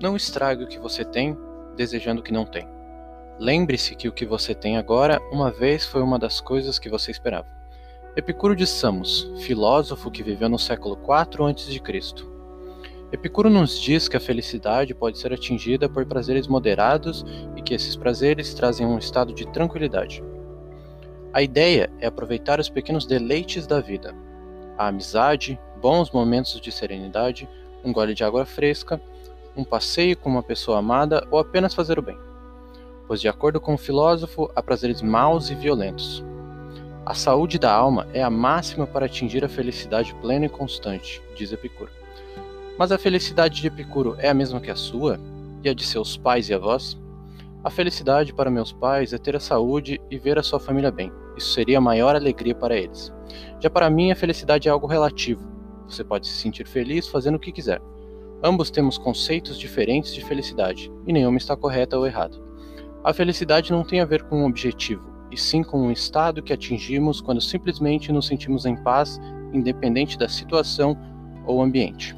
Não estrague o que você tem desejando o que não tem. Lembre-se que o que você tem agora, uma vez foi uma das coisas que você esperava. Epicuro de Samos, filósofo que viveu no século IV a.C. Epicuro nos diz que a felicidade pode ser atingida por prazeres moderados e que esses prazeres trazem um estado de tranquilidade. A ideia é aproveitar os pequenos deleites da vida, a amizade, bons momentos de serenidade, um gole de água fresca, um passeio com uma pessoa amada ou apenas fazer o bem. Pois, de acordo com o filósofo, há prazeres maus e violentos. A saúde da alma é a máxima para atingir a felicidade plena e constante, diz Epicuro. Mas a felicidade de Epicuro é a mesma que a sua? E a de seus pais e avós? A felicidade para meus pais é ter a saúde e ver a sua família bem. Isso seria a maior alegria para eles. Já para mim, a felicidade é algo relativo. Você pode se sentir feliz fazendo o que quiser. Ambos temos conceitos diferentes de felicidade, e nenhuma está correta ou errada. A felicidade não tem a ver com um objetivo, e sim com um estado que atingimos quando simplesmente nos sentimos em paz, independente da situação ou ambiente.